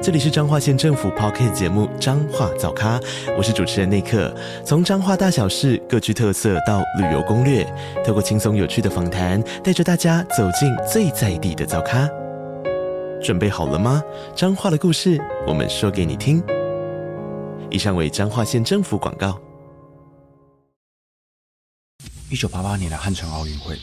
这里是彰化县政府 Podcast 节目《彰化早咖》，我是主持人内克。从彰化大小事各具特色到旅游攻略，透过轻松有趣的访谈，带着大家走进最在地的早咖。准备好了吗？彰化的故事，我们说给你听。以上为彰化县政府广告。一九八八年的汉城奥运会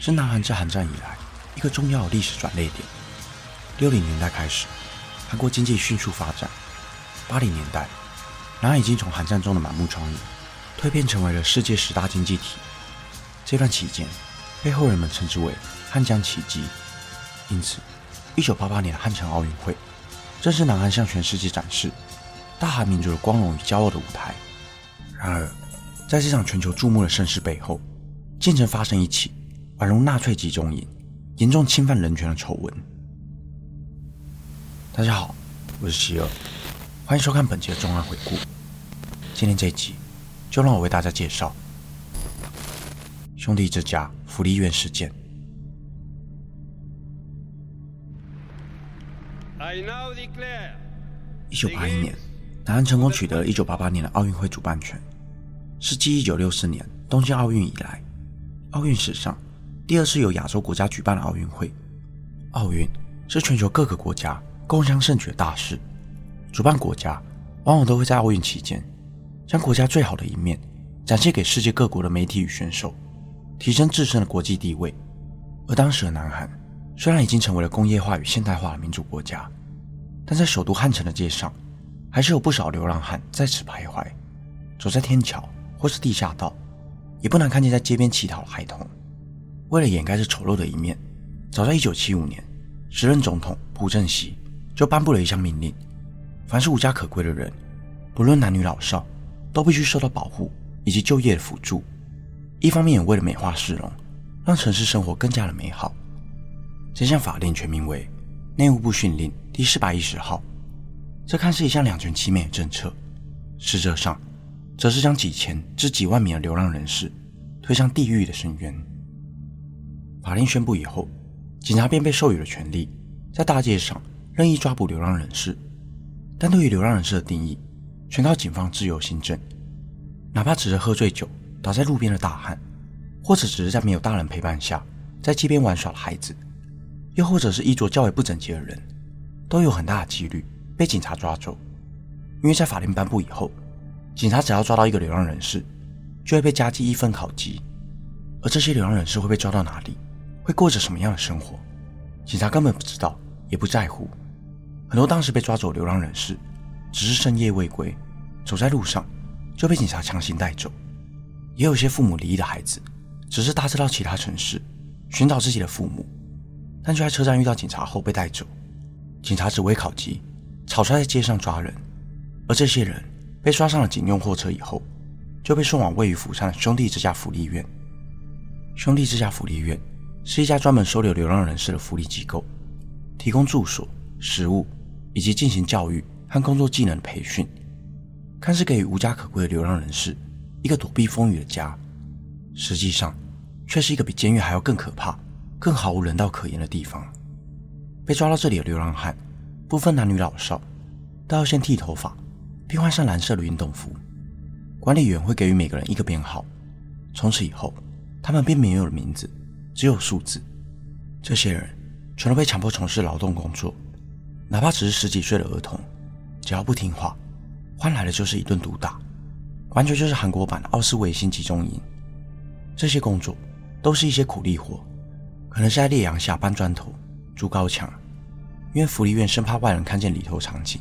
是南韩自韩战以来一个重要历史转捩点。六零年代开始。韩国经济迅速发展。八零年代，南韩已经从韩战中的满目疮痍，蜕变成为了世界十大经济体。这段期间，被后人们称之为“汉江奇迹”。因此，一九八八年的汉城奥运会，正是南韩向全世界展示大韩民族的光荣与骄傲的舞台。然而，在这场全球注目的盛事背后，竟曾发生一起宛如纳粹集中营、严重侵犯人权的丑闻。大家好，我是希尔，欢迎收看本期的重案回顾。今天这一集，就让我为大家介绍兄弟之家福利院事件。一九八一年，南韩成功取得了一九八八年的奥运会主办权，是继一九六四年东京奥运以来，奥运史上第二次由亚洲国家举办的奥运会。奥运是全球各个国家。共襄盛举的大事，主办国家往往都会在奥运期间，将国家最好的一面展现给世界各国的媒体与选手，提升自身的国际地位。而当时的南韩虽然已经成为了工业化与现代化的民主国家，但在首都汉城的街上，还是有不少流浪汉在此徘徊，走在天桥或是地下道，也不难看见在街边乞讨的孩童。为了掩盖这丑陋的一面，早在1975年，时任总统朴正熙。就颁布了一项命令：凡是无家可归的人，不论男女老少，都必须受到保护以及就业的辅助。一方面也为了美化市容，让城市生活更加的美好。这项法令全名为《内务部训令第四百一十号》。这看似一项两全其美的政策，实则上，则是将几千至几万名的流浪人士推向地狱的深渊。法令宣布以后，警察便被授予了权力，在大街上。任意抓捕流浪人士，但对于流浪人士的定义，全靠警方自由行政。哪怕只是喝醉酒倒在路边的大汉，或者只是在没有大人陪伴下在街边玩耍的孩子，又或者是衣着较为不整洁的人，都有很大的几率被警察抓走。因为在法令颁布以后，警察只要抓到一个流浪人士，就会被加记一分考绩。而这些流浪人士会被抓到哪里，会过着什么样的生活，警察根本不知道，也不在乎。很多当时被抓走流浪人士，只是深夜未归，走在路上就被警察强行带走；也有些父母离异的孩子，只是搭车到其他城市寻找自己的父母，但却在车站遇到警察后被带走。警察只为考级，草率在街上抓人，而这些人被刷上了警用货车以后，就被送往位于釜山的兄弟之家福利院。兄弟之家福利院是一家专门收留流浪人士的福利机构，提供住所、食物。以及进行教育和工作技能培训，看似给予无家可归的流浪人士一个躲避风雨的家，实际上却是一个比监狱还要更可怕、更毫无人道可言的地方。被抓到这里的流浪汉，不分男女老少，都要先剃头发，并换上蓝色的运动服。管理员会给予每个人一个编号，从此以后，他们便没有了名字，只有数字。这些人全都被强迫从事劳动工作。哪怕只是十几岁的儿童，只要不听话，换来的就是一顿毒打，完全就是韩国版的奥斯维辛集中营。这些工作都是一些苦力活，可能是在烈阳下搬砖头、筑高墙，因为福利院生怕外人看见里头场景，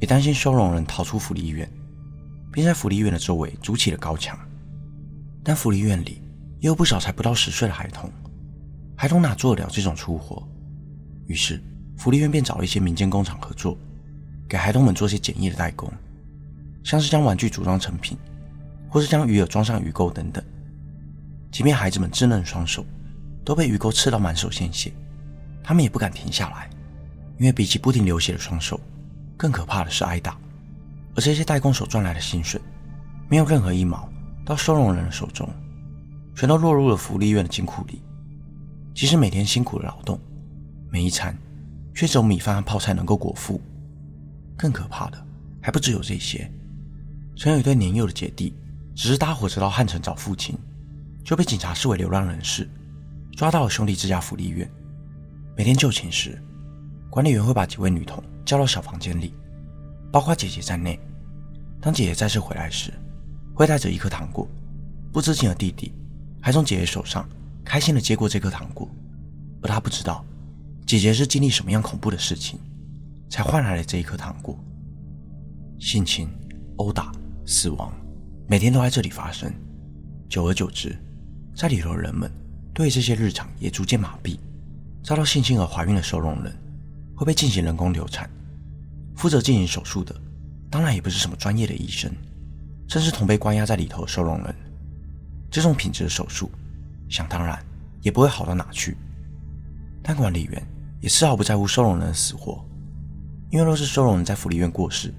也担心收容人逃出福利院，并在福利院的周围筑起了高墙。但福利院里也有不少才不到十岁的孩童，孩童哪做得了这种粗活？于是。福利院便找了一些民间工厂合作，给孩童们做些简易的代工，像是将玩具组装成品，或是将鱼饵装上鱼钩等等。即便孩子们稚嫩的双手，都被鱼钩刺到满手鲜血，他们也不敢停下来，因为比起不停流血的双手，更可怕的是挨打。而这些代工手赚来的薪水，没有任何一毛到收容人的手中，全都落入了福利院的金库里。即使每天辛苦的劳动，每一餐却只有米饭和泡菜能够果腹。更可怕的还不只有这些，曾有一对年幼的姐弟，只是搭火车到汉城找父亲，就被警察视为流浪人士，抓到了兄弟之家福利院。每天就寝时，管理员会把几位女童叫到小房间里，包括姐姐在内。当姐姐再次回来时，会带着一颗糖果。不知情的弟弟还从姐姐手上开心地接过这颗糖果，而他不知道姐姐是经历什么样恐怖的事情，才换来了这一颗糖果。性侵、殴打、死亡，每天都在这里发生。久而久之，在里头的人们对这些日常也逐渐麻痹。遭到性侵而怀孕的收容人会被进行人工流产，负责进行手术的当然也不是什么专业的医生，正是同被关押在里头的收容人。这种品质的手术，想当然也不会好到哪去。但管理员也丝毫不在乎收容人的死活，因为若是收容人在福利院过世，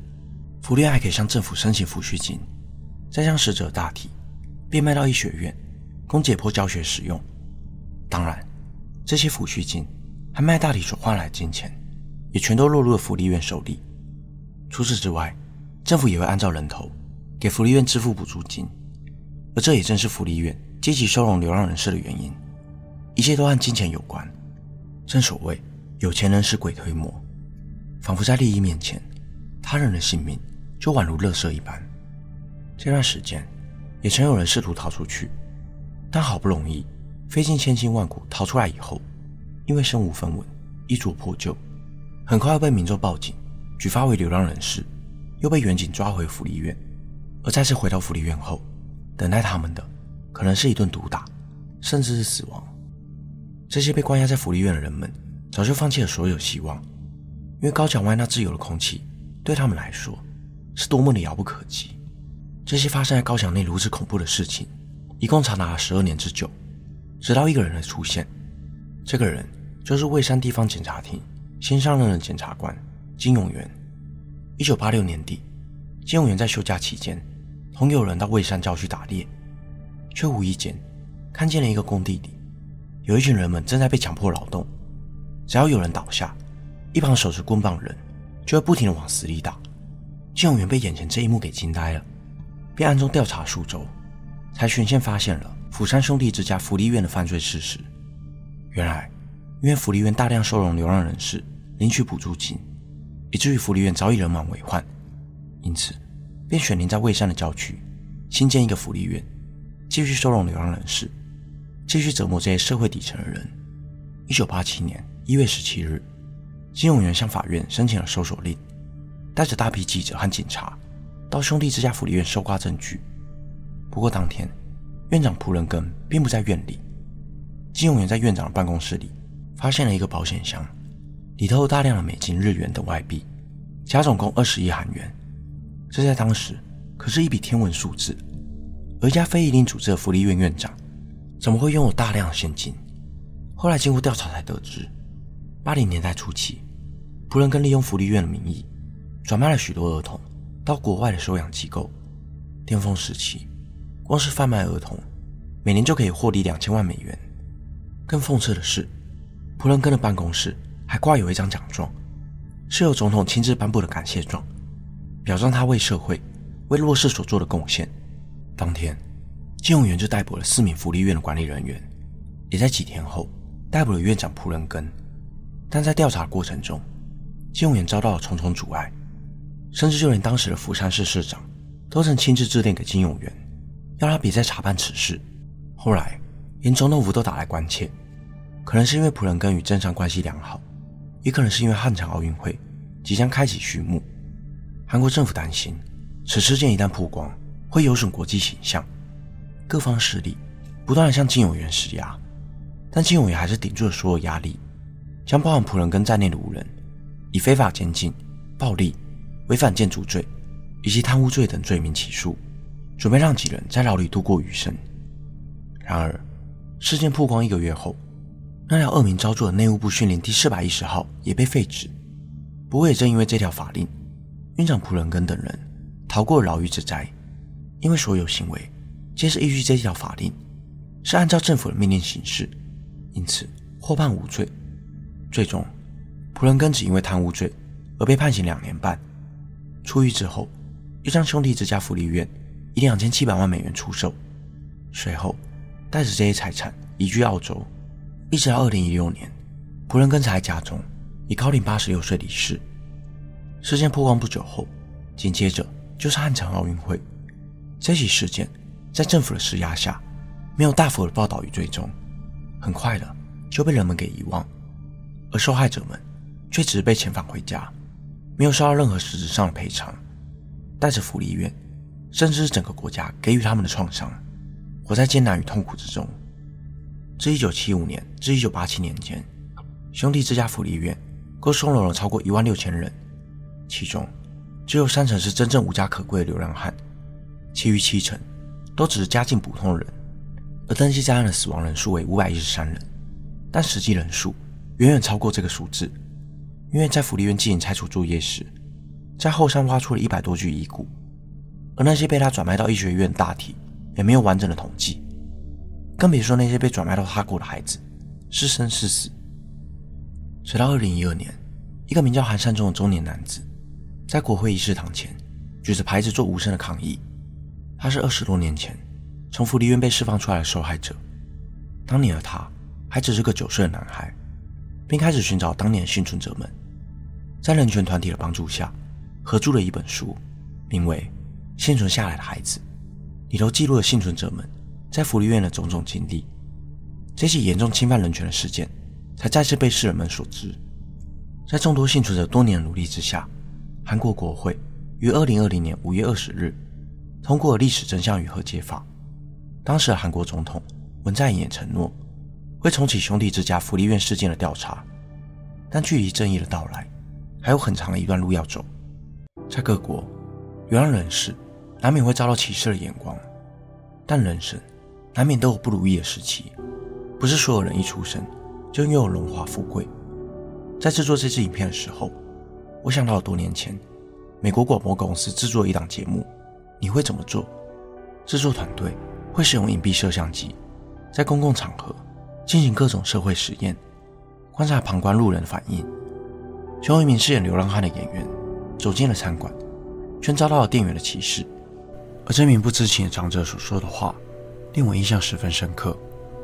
福利院还可以向政府申请抚恤金，再将死者大体变卖到医学院，供解剖教学使用。当然。这些抚恤金和卖大体所换来的金钱，也全都落入了福利院手里。除此之外，政府也会按照人头给福利院支付补助金，而这也正是福利院积极收容流浪人士的原因。一切都和金钱有关。正所谓有钱能使鬼推磨，仿佛在利益面前，他人的性命就宛如垃圾一般。这段时间，也曾有人试图逃出去，但好不容易。费尽千辛万苦逃出来以后，因为身无分文，衣着破旧，很快又被民众报警，举发为流浪人士，又被远警抓回福利院。而再次回到福利院后，等待他们的可能是一顿毒打，甚至是死亡。这些被关押在福利院的人们早就放弃了所有希望，因为高墙外那自由的空气对他们来说是多么的遥不可及。这些发生在高墙内如此恐怖的事情，一共长达十二年之久。直到一个人的出现，这个人就是蔚山地方检察厅新上任的检察官金永元。一九八六年底，金永元在休假期间，同友人到蔚山郊区打猎，却无意间看见了一个工地里有一群人们正在被强迫劳动。只要有人倒下，一旁手持棍棒的人就会不停地往死里打。金永元被眼前这一幕给惊呆了，便暗中调查数周，才循线发现了。釜山兄弟之家福利院的犯罪事实，原来因为福利院大量收容流浪人士，领取补助金，以至于福利院早已人满为患，因此便选定在蔚山的郊区新建一个福利院，继续收容流浪人士，继续折磨这些社会底层的人。一九八七年一月十七日，金永元向法院申请了搜索令，带着大批记者和警察到兄弟之家福利院搜刮证据。不过当天。院长仆人根并不在院里。金永元在院长的办公室里发现了一个保险箱，里头有大量的美金、日元等外币，加总共二十亿韩元。这在当时可是一笔天文数字。而一家非营利组织的福利院院长，怎么会拥有大量的现金？后来经过调查才得知，八零年代初期，仆人根利用福利院的名义，转卖了许多儿童到国外的收养机构。巅峰时期。光是贩卖儿童，每年就可以获利两千万美元。更讽刺的是，仆人根的办公室还挂有一张奖状，是由总统亲自颁布的感谢状，表彰他为社会、为弱势所做的贡献。当天，金永元就逮捕了四名福利院的管理人员，也在几天后逮捕了院长仆人根。但在调查过程中，金永元遭到了重重阻碍，甚至就连当时的釜山市市长都曾亲自致电给金永元。要他别再查办此事。后来，连总统府都打来关切，可能是因为仆人根与政商关系良好，也可能是因为汉城奥运会即将开启序幕。韩国政府担心此事件一旦曝光，会有损国际形象。各方势力不断地向金永元施压，但金永元还是顶住了所有压力，将包含仆人根在内的五人以非法监禁、暴力、违反建筑罪以及贪污罪等罪名起诉。准备让几人在牢里度过余生。然而，事件曝光一个月后，那条恶名昭著的内务部训令第四百一十号也被废止。不过，也正因为这条法令，院长普伦根等人逃过牢狱之灾，因为所有行为皆是依据这条法令，是按照政府的命令行事，因此获判无罪。最终，普伦根只因为贪污罪而被判刑两年半。出狱之后，又将兄弟之家福利院以两千七百万美元出售，随后带着这些财产移居澳洲，一直到二零一六年，普伦根才在家中以高龄八十六岁离世。事件曝光不久后，紧接着就是汉城奥运会。这起事件在政府的施压下，没有大幅的报道与追踪，很快的就被人们给遗忘，而受害者们却只是被遣返回家，没有受到任何实质上的赔偿，带着福利院，甚至是整个国家给予他们的创伤，活在艰难与痛苦之中。自一九七五年至一九八七年间，兄弟之家福利院共收容了超过一万六千人，其中只有三成是真正无家可归的流浪汉，其余七成都只是家境普通的人。而登记在案的死亡人数为五百一十三人，但实际人数远远超过这个数字，因为在福利院进行拆除作业时，在后山挖出了一百多具遗骨，而那些被他转卖到医学院大体也没有完整的统计，更别说那些被转卖到他国的孩子是生是死。直到二零一二年，一个名叫韩善忠的中年男子，在国会议事堂前举着牌子做无声的抗议，他是二十多年前。从福利院被释放出来的受害者，当年的他还只是个九岁的男孩，并开始寻找当年幸存者们。在人权团体的帮助下，合著了一本书，名为《幸存下来的孩子》，里头记录了幸存者们在福利院的种种经历。这起严重侵犯人权的事件，才再次被世人们所知。在众多幸存者多年努力之下，韩国国会于二零二零年五月二十日通过了《历史真相与和解法》。当时的韩国总统文在寅也承诺会重启兄弟之家福利院事件的调查，但距离正义的到来还有很长的一段路要走。在各国，流浪人士难免会遭到歧视的眼光，但人生难免都有不如意的时期，不是所有人一出生就拥有荣华富贵。在制作这支影片的时候，我想到了多年前美国广播公司制作一档节目，你会怎么做？制作团队。会使用隐蔽摄像机，在公共场合进行各种社会实验，观察旁观路人的反应。最后一名饰演流浪汉的演员走进了餐馆，却遭到了店员的歧视。而这名不知情的长者所说的话，令我印象十分深刻。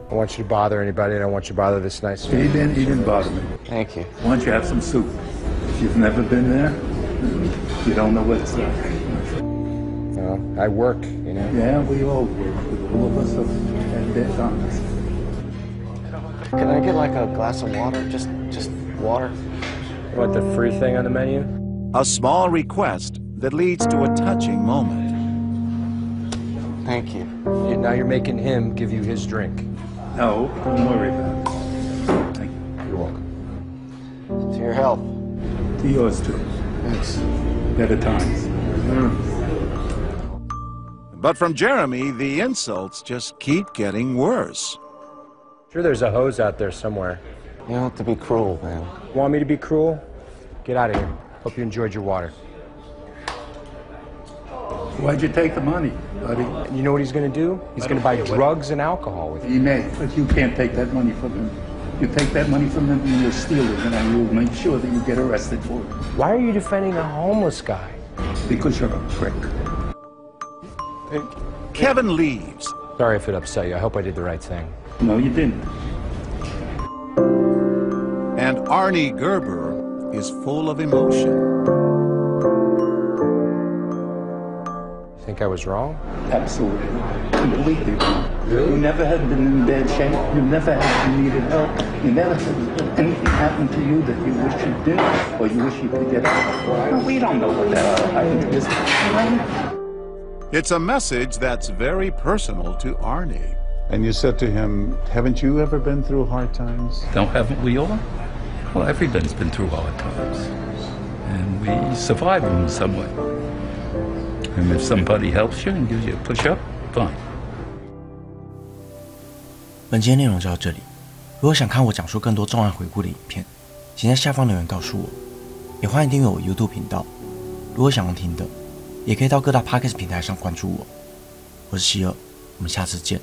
I want you to bother anybody, and I want you to bother this nice He didn't, he didn't bother me. Thank you. Why don't you have some soup? If you've never been there, you don't know what it's like. Well, I work, you know. Yeah, we all work. All of us have on us. Can I get like a glass of water? Just, just water. What the free thing on the menu? A small request that leads to a touching moment. Thank you. you. Now you're making him give you his drink. No, don't worry about it. Thank you. You're welcome. To your health. To yours too. Thanks. Better times. Mm. But from Jeremy, the insults just keep getting worse. Sure, there's a hose out there somewhere. You don't have to be cruel, man. Want me to be cruel? Get out of here. Hope you enjoyed your water. Why'd you take the money, buddy? You know what he's going to do? He's going to buy drugs and alcohol with you. He may, but you can't take that money from him. You take that money from him and you'll steal it, and I will make sure that you get arrested for it. Why are you defending a homeless guy? Because you're a prick. Kevin leaves. Sorry if it upset you. I hope I did the right thing. No, you didn't. And Arnie Gerber is full of emotion. You Think I was wrong? Absolutely. Completely. You never had been in bad shape. You never had needed help. You never had anything happen to you that you wish you didn't or you wish you could get out. Well, we don't know what that happened to this. It's a message that's very personal to Arnie. And you said to him, Haven't you ever been through hard times? Don't haven't we all? Well, everybody's been through hard times. And we survive them in some way. And if somebody helps you and gives you a push up, fine. 本期的内容就到这里。如果想看我讲述更多重案回顾的影片，请在下方留言告诉我。也欢迎订阅我 YouTube 频道。如果想要听的，也可以到各大 Podcast 平台上关注我。我是希尔，我们下次见。